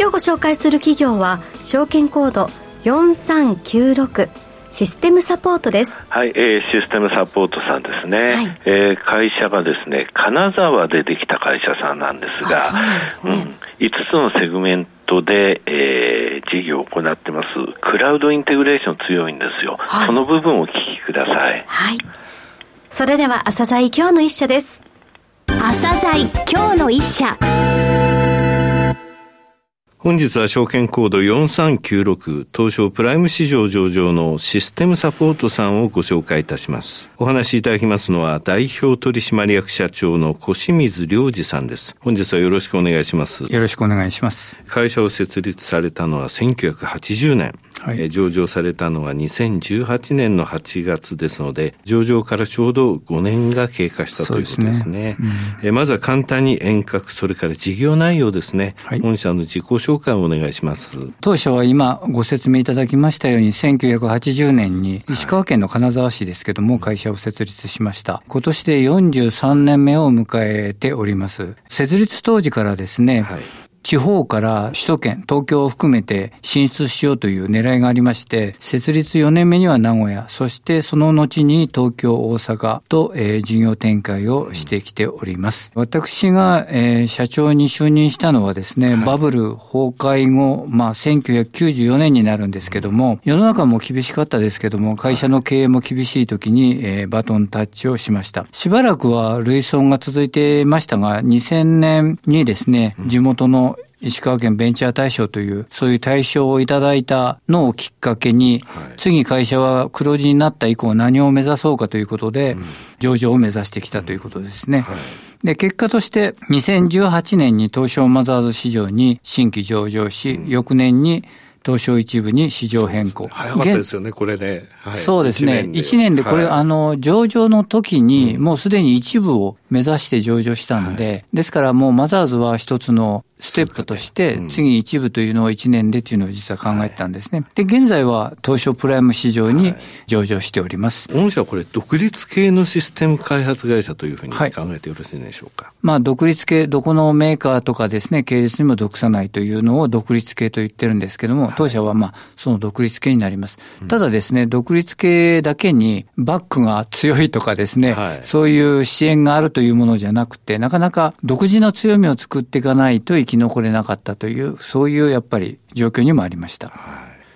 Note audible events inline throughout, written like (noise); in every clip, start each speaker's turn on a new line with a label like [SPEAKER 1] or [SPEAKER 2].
[SPEAKER 1] 今日ご紹介する企業は証券コード4396システムサポートです。
[SPEAKER 2] はい、えー、システムサポートさんですね。はい、えー、会社がですね、金沢でできた会社さんなんですが、
[SPEAKER 1] そうなんですね、うん、5
[SPEAKER 2] つのセグメントで、えー、事業を行ってます。クラウドインテグレーション強いんですよ。はい、その部分をお聞きください。
[SPEAKER 1] はい。それでは、朝鮮今日の一社です。
[SPEAKER 3] 朝鮮今日の一社。
[SPEAKER 4] 本日は証券コード4396東証プライム市場上場のシステムサポートさんをご紹介いたします。お話しいただきますのは代表取締役社長の小清水良二さんです。本日はよろしくお願いします。
[SPEAKER 5] よろしくお願いします。
[SPEAKER 4] 会社を設立されたのは1980年。はい、上場されたのは2018年の8月ですので、上場からちょうど5年が経過したということですね。すねうん、えまずは簡単に遠隔、それから事業内容ですね。はい、本社の自己紹介をお願いします。
[SPEAKER 5] 当初は今ご説明いただきましたように、1980年に石川県の金沢市ですけども、会社を設立しました。今年で43年目を迎えております。設立当時からですね、はい地方から首都圏、東京を含めて進出しようという狙いがありまして、設立4年目には名古屋、そしてその後に東京、大阪と、えー、事業展開をしてきております。私が、えー、社長に就任したのはですね、バブル崩壊後、まあ1994年になるんですけども、世の中も厳しかったですけども、会社の経営も厳しい時に、えー、バトンタッチをしました。しばらくは累損が続いてましたが、2000年にですね、地元の石川県ベンチャー大賞という、そういう大賞をいただいたのをきっかけに、はい、次会社は黒字になった以降何を目指そうかということで、うん、上場を目指してきたということですね。はい。で、結果として、2018年に東証マザーズ市場に新規上場し、うん、翌年に東証一部に市場変更。
[SPEAKER 4] 早かったですよね、これね。
[SPEAKER 5] はい、そうですね。1年で、これ、はい、あの、上場の時に、もうすでに一部を目指して上場したので、はい、ですからもうマザーズは一つのステップとして、次一部というのを1年でというのを実は考えてたんですね。で、現在は東証プライム市場に上場しております。
[SPEAKER 4] 御社はこれ、独立系のシステム開発会社というふうに考えてよろしいでしょうか？はい、
[SPEAKER 5] まあ、独立系、どこのメーカーとかですね、系列にも属さないというのを独立系と言ってるんですけども、当社はまあ、その独立系になります。ただですね、独立系だけにバックが強いとかですね、はい、そういう支援があるというものじゃなくて、なかなか独自の強みを作っていかないといき残れなかったという、そういうやっぱり状況にもありました。は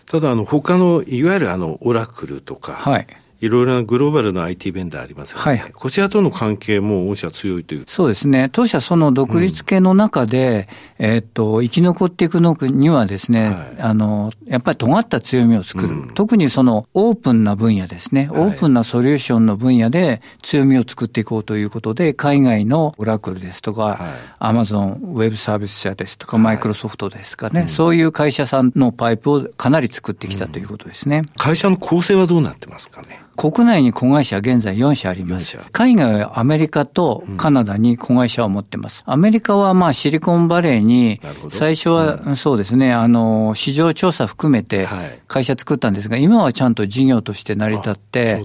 [SPEAKER 5] い、
[SPEAKER 4] ただ、あの、他の、いわゆるあの、オラクルとか、はい。いろいろなグローバルな IT ベンダーありますよね。はい、こちらとの関係も御社強いという。
[SPEAKER 5] そうですね。当社その独立系の中で、うん、えっと、生き残っていくのにはですね、はい、あの、やっぱり尖った強みを作る。うん、特にそのオープンな分野ですね。オープンなソリューションの分野で強みを作っていこうということで、海外のオラクルですとか、アマゾンウェブサービス社ですとか、マイクロソフトですかね、うん、そういう会社さんのパイプをかなり作ってきたということですね。
[SPEAKER 4] 会社の構成はどうなってますかね？
[SPEAKER 5] 国内に子会社は現在4社あります。海外はアメリカとカナダに子会社を持ってます。アメリカはまあシリコンバレーに、最初はそうですね、あの、市場調査含めて会社作ったんですが、今はちゃんと事業として成り立って、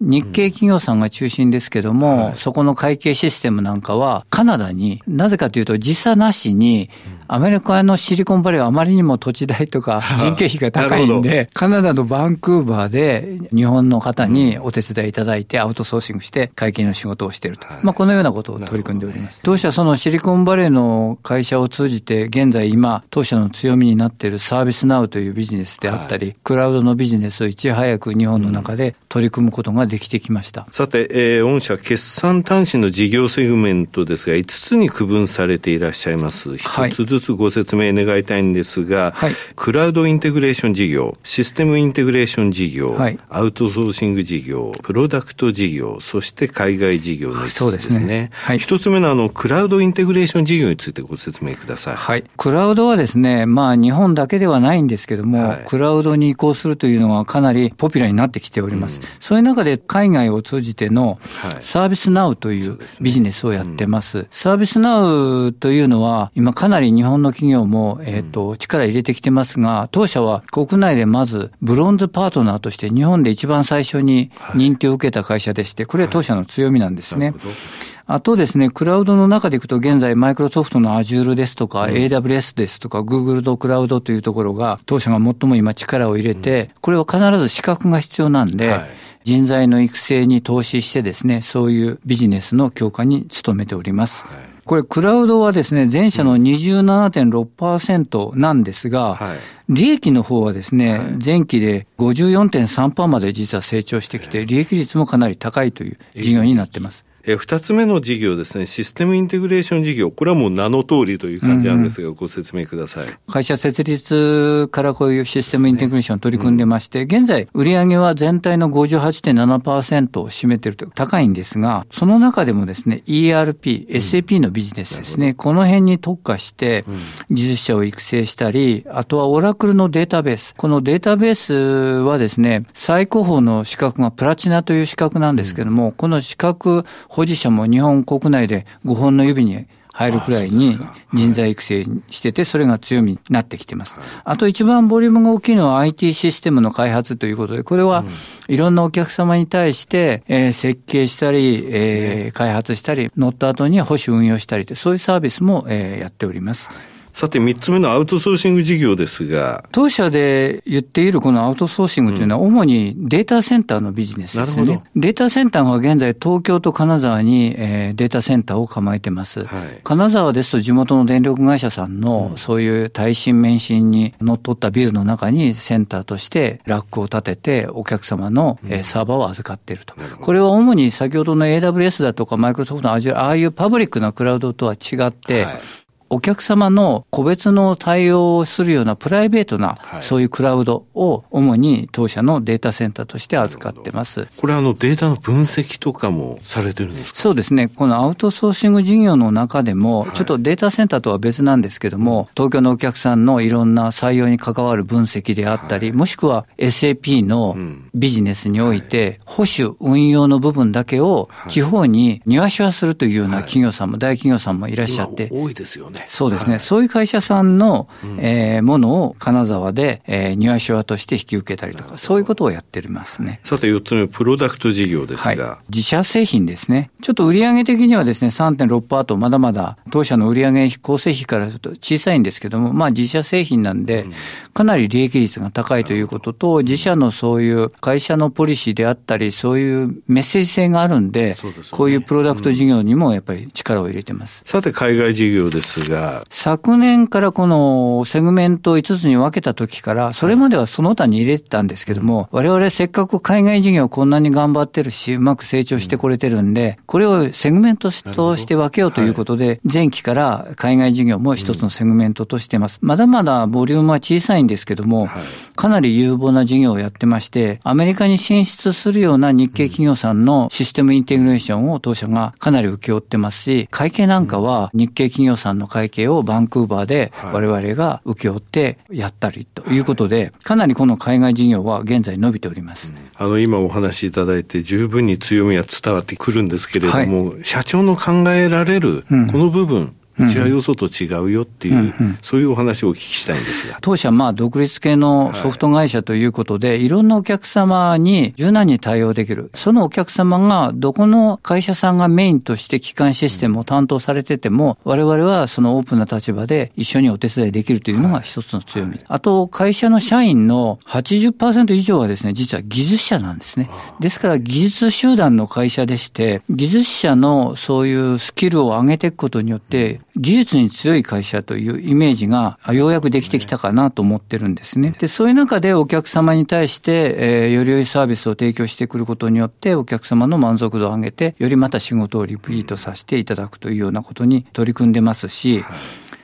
[SPEAKER 5] 日系企業さんが中心ですけども、そこの会計システムなんかはカナダに、なぜかというと時差なしに、アメリカのシリコンバレーはあまりにも土地代とか (laughs) 人件費が高いんで、カナダのバンクーバーで日本の方にお手伝いいただいてアウトソーシングして会計の仕事をしていると。まあこのようなことを取り組んでおります。当社そのシリコンバレーの会社を通じて現在今当社の強みになっている ServiceNow というビジネスであったり、クラウドのビジネスをいち早く日本の中で取り組むことができてきました。
[SPEAKER 4] さて、えー、御社決算短信の事業セグメントですが5つに区分されていらっしゃいます。一つずつご説明願いたいんですが、はい、クラウドインテグレーション事業、システムインテグレーション事業、はい、アウトソーシング事業、プロダクト事業、そして海外事業の5つですね。はい、一つ目のあの、クラウドインテグレーション事業についてご説明ください。
[SPEAKER 5] はい。クラウドはですね、まあ日本だけではないんですけども、はい、クラウドに移行するというのはかなりポピュラーになってきております。うん、そういう中で海外を通じての ServiceNow というビジネスをやってます。 ServiceNow というのは今かなり日本の企業も、えっ、ー、と、力入れてきてますが、当社は国内でまずブロンズパートナーとして日本で一番最初に認定を受けた会社でして、これは当社の強みなんですね。あとですね、クラウドの中でいくと現在マイクロソフトの Azure ですとか、うん、AWS ですとか、Google のクラウドというところが当社が最も今力を入れて、これは必ず資格が必要なんで、はい。人材の育成に投資してですね、そういうビジネスの強化に努めております。はいこれ、クラウドはですね、前社の27.6%なんですが、はい、利益の方はですね、前期で54.3%まで実は成長してきて、利益率もかなり高いという事業になってます。
[SPEAKER 4] え二つ目の事業ですね、システムインテグレーション事業、これはもう名の通りという感じなんですが、うん、ご説明ください。
[SPEAKER 5] 会社設立からこういうシステムインテグレーションを取り組んでまして、うん、現在、売上は全体の58.7%を占めていると高いんですが、その中でもですね、ERP、SAP のビジネスですね、この辺に特化して、技術者を育成したり、あとはオラクルのデータベース。このデータベースはですね、最高峰の資格がプラチナという資格なんですけども、この資格保持者も日本国内で5本の指に入るくらいに人材育成してて、それが強みになってきてます。あと一番ボリュームが大きいのは IT システムの開発ということで、これはいろんなお客様に対して、え設計したり、え開発したり、乗った後に保守運用したりそういうサービスも、えやっております。
[SPEAKER 4] さて、三つ目のアウトソーシング事業ですが。
[SPEAKER 5] 当社で言っているこのアウトソーシングというのは、主にデータセンターのビジネスですね。データセンターが現在、東京と金沢に、えー、データセンターを構えてます。はい、金沢ですと、地元の電力会社さんの、そういう耐震免震に乗っ取ったビルの中にセンターとしてラックを立てて、お客様の、えー、サーバーを預かっていると。これは主に先ほどの AWS だとか、マイクロソフトの Azure、ああいうパブリックなクラウドとは違って、はいお客様の個別の対応をするようなプライベートな、そういうクラウドを主に当社のデータセンターとして預かってます。
[SPEAKER 4] これあのデータの分析とかもされてるんですか？
[SPEAKER 5] そうですね。このアウトソーシング事業の中でも、ちょっとデータセンターとは別なんですけども、東京のお客さんのいろんな採用に関わる分析であったり、もしくは SAP のビジネスにおいて、保守運用の部分だけを地方に庭手話するというような企業さんも、大企業さんもいらっしゃって。
[SPEAKER 4] 多いですよね。
[SPEAKER 5] そうですね、はい、そういう会社さんの、えー、ものを金沢で、えー、庭手話として引き受けたりとか、そういうことをやってますね。
[SPEAKER 4] さて、4つ目、プロダクト事業ですが、
[SPEAKER 5] はい、自社製品ですね。ちょっと売上的にはですね、3.6%とまだまだ当社の売上構成費からすると小さいんですけども、まあ自社製品なんで、かなり利益率が高いということと、自社のそういう会社のポリシーであったり、そういうメッセージ性があるんで、でね、こういうプロダクト事業にもやっぱり力を入れてます。
[SPEAKER 4] さて、海外事業ですが、
[SPEAKER 5] 昨年からこのセグメント5つに分けた時から、それまではその他に入れてたんですけども、我々せっかく海外事業こんなに頑張ってるし、うまく成長してこれてるんで、これをセグメントとして分けようということで、前期から海外事業も一つのセグメントとしてます。まだまだボリュームは小さいんですけども、かなり有望な事業をやってまして、アメリカに進出するような日系企業さんのシステムインテグレーションを当社がかなり請け負ってますし、会計なんかは日系企業さんの会計をバンクーバーで我々が請け負ってやったりということで、かなりこの海外事業は現在伸びております。
[SPEAKER 4] あの、今お話しいただいて十分に強みは伝わってくるんですけれども、はい、社長の考えられるこの部分、うちはよそと違うよっていう、うんうん、そういうお話をお聞きしたいんですが。
[SPEAKER 5] 当社、まあ、独立系のソフト会社ということで、はい、いろんなお客様に柔軟に対応できる。そのお客様が、どこの会社さんがメインとして基幹システムを担当されてても、我々はそのオープンな立場で一緒にお手伝いできるというのが一つの強み。はい、あと、会社の社員の80%以上はですね、実は技術者なんですね。ですから、技術集団の会社でして、技術者のそういうスキルを上げていくことによって、技術に強い会社というイメージがようやくできてきたかなと思ってるんですね。で、そういう中でお客様に対して、えー、より良いサービスを提供してくることによって、お客様の満足度を上げて、よりまた仕事をリピートさせていただくというようなことに取り組んでますし、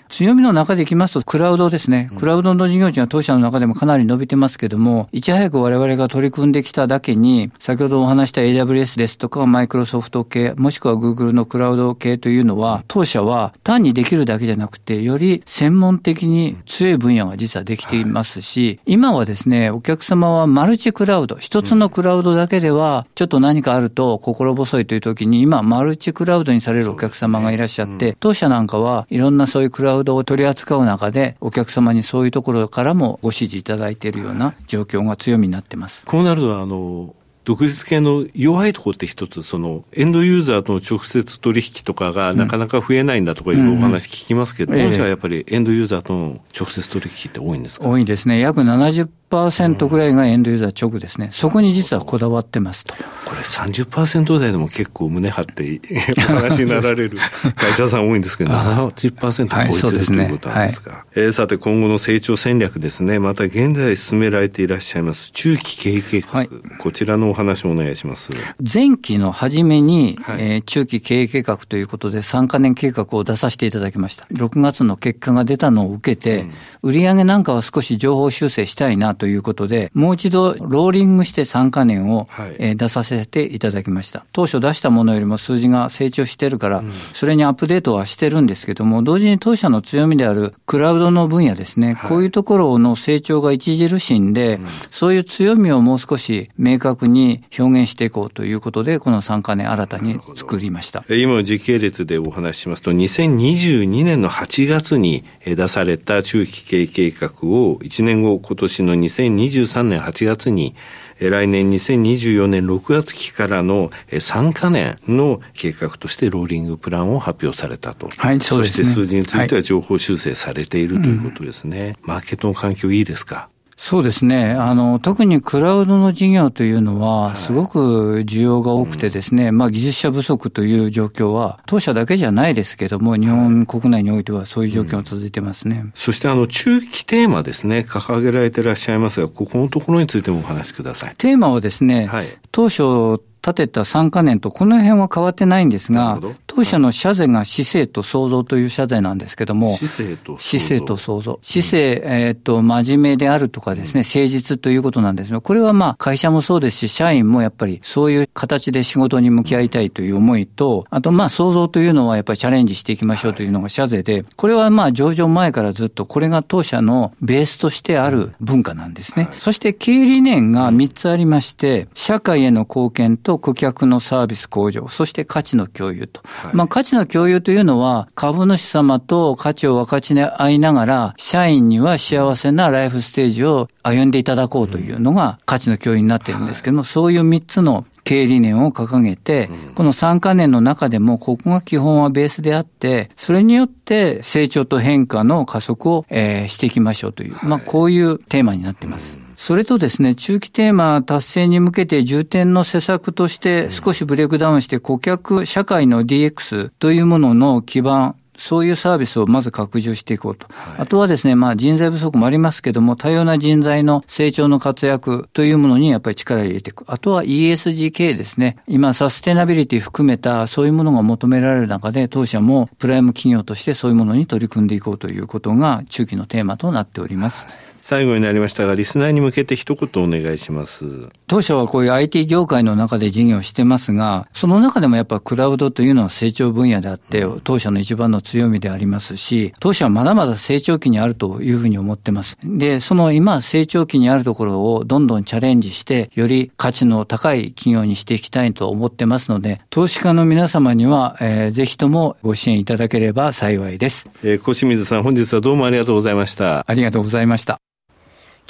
[SPEAKER 5] 強みの中でいきますと、クラウドですね。クラウドの事業値は当社の中でもかなり伸びてますけども、いち早く我々が取り組んできただけに、先ほどお話した AWS ですとか、マイクロソフト系、もしくは Google のクラウド系というのは、当社は単にできるだけじゃなくて、より専門的に強い分野が実はできていますし、今はですね、お客様はマルチクラウド、一つのクラウドだけでは、ちょっと何かあると心細いという時に、今、マルチクラウドにされるお客様がいらっしゃって、当社なんかはいろんなそういうクラウドを取り扱う中で、お客様にそういうところからもご指示いただいているような状況が強みになってます。
[SPEAKER 4] こうなると、あの、独立系の弱いところって一つ、その、エンドユーザーとの直接取引とかがなかなか増えないんだとかいうお話聞きますけど、うん、はやっぱりエンドユーザーとの直接取引って多いんですか？
[SPEAKER 5] 多いですね。約70 30%ぐらいがエンドユーザー直ですね。そこに実はこだわってますと。
[SPEAKER 4] これ30%台でも結構胸張って (laughs) お話になられる (laughs) 会社さん多いんですけど、70%超えてる、はい、ということなんですか。はい、えー、さて今後の成長戦略ですね。また現在進められていらっしゃいます中期経営計画、はい、こちらのお話もお願いします。
[SPEAKER 5] 前期の初めに、はい、えー、中期経営計画ということで3か年計画を出させていただきました。6月の結果が出たのを受けて、うん、売上なんかは少し情報修正したいなということで、もう一度ローリングして3か年を、え出させていただきました。当初出したものよりも数字が成長してるから、それにアップデートはしてるんですけども、同時に当社の強みであるクラウドの分野ですね、こういうところの成長が著しいんで、そういう強みをもう少し明確に表現していこうということで、この3か年新たに作りました。
[SPEAKER 4] 今の時系列でお話ししますと、2022年の8月に出された中期経営計画を1年後、今年の2023年8月に、来年2024年6月期からの3か年の計画としてローリングプランを発表されたと。
[SPEAKER 5] はい、そうです
[SPEAKER 4] ね。そして数字については情報修正されているということですね。はいうん、マーケットの環境いいですか？
[SPEAKER 5] そうですね。あの、特にクラウドの事業というのは、すごく需要が多くてですね、まあ技術者不足という状況は、当社だけじゃないですけども、日本国内においてはそういう状況が続いてますね。うん、
[SPEAKER 4] そしてあの、中期テーマですね、掲げられていらっしゃいますが、ここのところについてもお話しください。
[SPEAKER 5] テーマはですね、はい、当初、立てた3か年とこの辺は変わってないんですが、当社の社税が姿勢と創造という社税なんですけども、
[SPEAKER 4] 姿勢と
[SPEAKER 5] 姿勢と創造。姿勢、えっ、と、真面目であるとかですね、誠実ということなんですが、これはまあ会社もそうですし、社員もやっぱりそういう形で仕事に向き合いたいという思いと、あとまあ創造というのはやっぱりチャレンジしていきましょうというのが社税で、これはまあ上場前からずっとこれが当社のベースとしてある文化なんですね。そして経営理念が3つありまして、社会への貢献と顧客のサービス向上、そして価値の共有と。はい、まあ価値の共有というのは、株主様と価値を分かち合いながら、社員には幸せなライフステージを歩んでいただこうというのが価値の共有になっているんですけども、はい、そういう3つの経営理念を掲げて、この3カ年の中でも、ここが基本はベースであって、それによって成長と変化の加速を、えー、していきましょうという、まあこういうテーマになっています。それとですね、中期テーマ達成に向けて重点の施策として少しブレイクダウンして顧客社会の DX というものの基盤、そういうサービスをまず拡充していこうと。はい、あとはですね、まあ人材不足もありますけども、多様な人材の成長の活躍というものにやっぱり力を入れていく。あとは ESG 系ですね。今サステナビリティ含めたそういうものが求められる中で、当社もプライム企業としてそういうものに取り組んでいこうということが中期のテーマとなっております。はい
[SPEAKER 4] 最後になりましたが、リスナーに向けて一言お願いします。
[SPEAKER 5] 当社はこういう IT 業界の中で事業をしてますが、その中でもやっぱクラウドというのは成長分野であって、当社の一番の強みでありますし、当社はまだまだ成長期にあるというふうに思ってます。で、その今成長期にあるところをどんどんチャレンジして、より価値の高い企業にしていきたいと思ってますので、投資家の皆様には、えー、ぜひともご支援いただければ幸いです。
[SPEAKER 4] えー、小清水さん、本日はどうもありがとうございました。
[SPEAKER 5] ありがとうございました。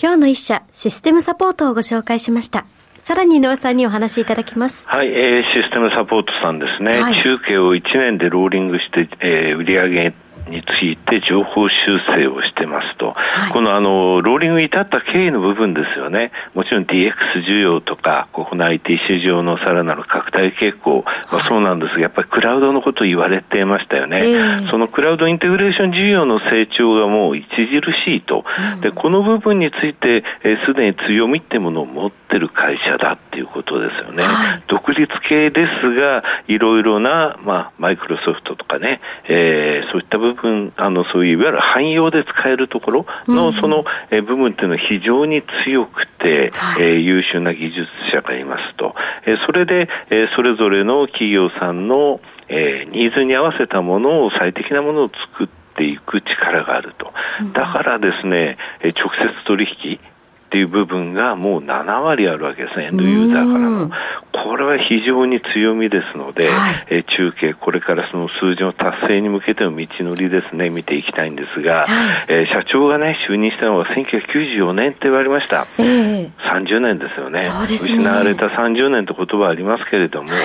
[SPEAKER 1] 今日の一社、システムサポートをご紹介しました。さらに井上さんにお話しいただきます。
[SPEAKER 2] はい、えー、システムサポートさんですね。はい、中継を1年でローリングして、えー、売上について情報修正をしてますと、はい、このあのローリングに至った経緯の部分ですよね、もちろん DX 需要とか、国内 IT 市場のさらなる拡大傾向はそうなんですが、やっぱりクラウドのことを言われてましたよね、えー、そのクラウドインテグレーション事業の成長がもう著しいと、うん、でこの部分について、す、えー、で、に強みってものを持ってる会社だっていうことですよね。はい、独立系ですが、いろいろな、まあ、マイクロソフトとかね、えー、そういった部分部分、あの、そういういわゆる汎用で使えるところの、その、え部分っていうのは非常に強くて、はい、えー、優秀な技術者がいますと。えそれで、えそれぞれの企業さんの、えニーズに合わせたものを最適なものを作っていく力があると。だからですね、直接取引っていう部分がもう7割あるわけですね、エンドユーザーからの。これは非常に強みですので、はい、え中継、これからその数字の達成に向けての道のりですね、見ていきたいんですが、はい、えー、社長がね、就任したのは1994年って言われました。えー、30年ですよね。ね。失われた30年と言葉ありますけれども、はい、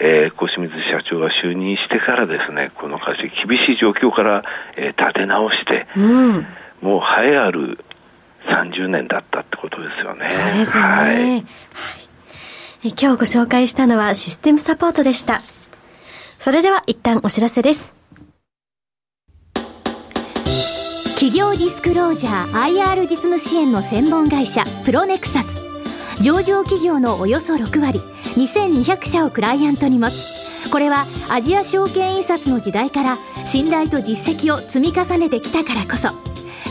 [SPEAKER 2] えー、小清水社長が就任してからですね、この会社、厳しい状況から、えー、立て直して、うん、もう栄えある30年だったってことですよね。
[SPEAKER 1] そうですね。はい、はい今日ご紹介したのはシステムサポートでした。それでは一旦お知らせです。
[SPEAKER 3] 企業ディスクロージャー IR 実務支援の専門会社プロネクサス上場企業のおよそ6割2200社をクライアントに持つこれはアジア証券印刷の時代から信頼と実績を積み重ねてきたからこそ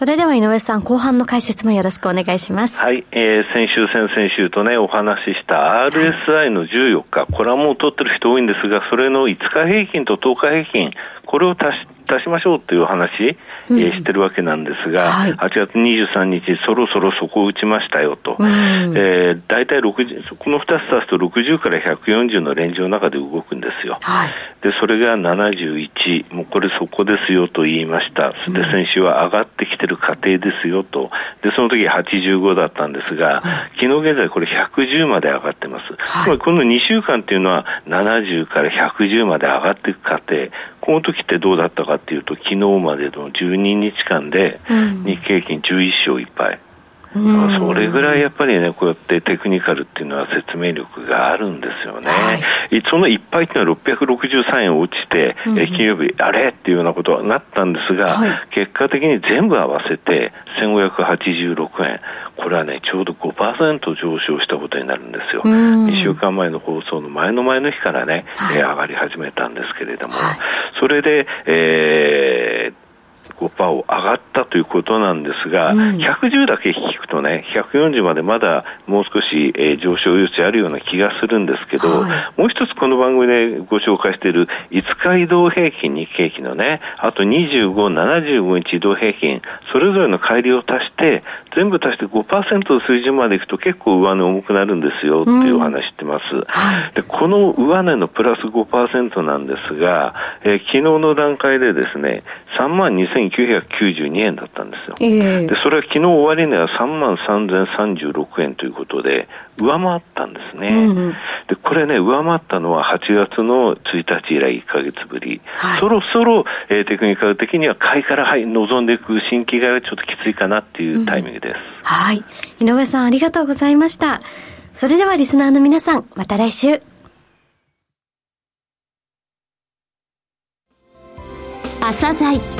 [SPEAKER 1] それでは井上さん、後半の解説もよろしくお願いします。
[SPEAKER 2] はい、えー、先週、先々週とね、お話しした RSI の14日、これはもう取ってる人多いんですが、それの5日平均と10日平均、これを足し出しましょうという話、うん、えー、してるわけなんですが、はい、8月23日、そろそろそこを打ちましたよと、うん、えー、大体60この2つ足すと60から140のレンジの中で動くんですよ、はい、でそれが71、もうこれそこですよと言いました、で先週は上がってきてる過程ですよと、でその時85だったんですが、昨日現在、これ110まで上がってます、はい、この2週間っていうのは、70から110まで上がっていく過程、この時ってどうだったかっていうと、昨日までの12日間で、日経平均11勝1敗。うん、それぐらいやっぱりね、こうやってテクニカルっていうのは説明力があるんですよね。はい、そのいっぱいっていうのは663円落ちて、うん、え金曜日、あれっていうようなことはなったんですが、はい、結果的に全部合わせて1586円。これはね、ちょうど5%上昇したことになるんですよ。2週間前の放送の前の前の日からね、はい、上がり始めたんですけれども、はい、それで、えー、5%を上がったということなんですが、うん、110だけ引くとね、140までまだもう少し、えー、上昇余地あるような気がするんですけど、はい、もう一つこの番組でご紹介している5日移動平均、日経平均のね、あと25、75日移動平均、それぞれの乖離を足して、全部足して5%の水準までいくと結構上値重くなるんですよっていうお話してます。うんはい、でこの上値のプラス5%なんですが、えー、昨日の段階でですね、3万2992円だったんですよ。えー、で、それは昨日終値は3万3036円ということで、上回ったんですね。うん、で、これね、上回ったのは8月の1日以来1か月ぶり。はい、そろそろ、えー、テクニカル的には買いから、はい、望んでいく新規買いはちょっときついかなっていうタイミングです。うん、
[SPEAKER 1] はい。井上さんありがとうございました。それではリスナーの皆さん、また来週。
[SPEAKER 3] 朝鮮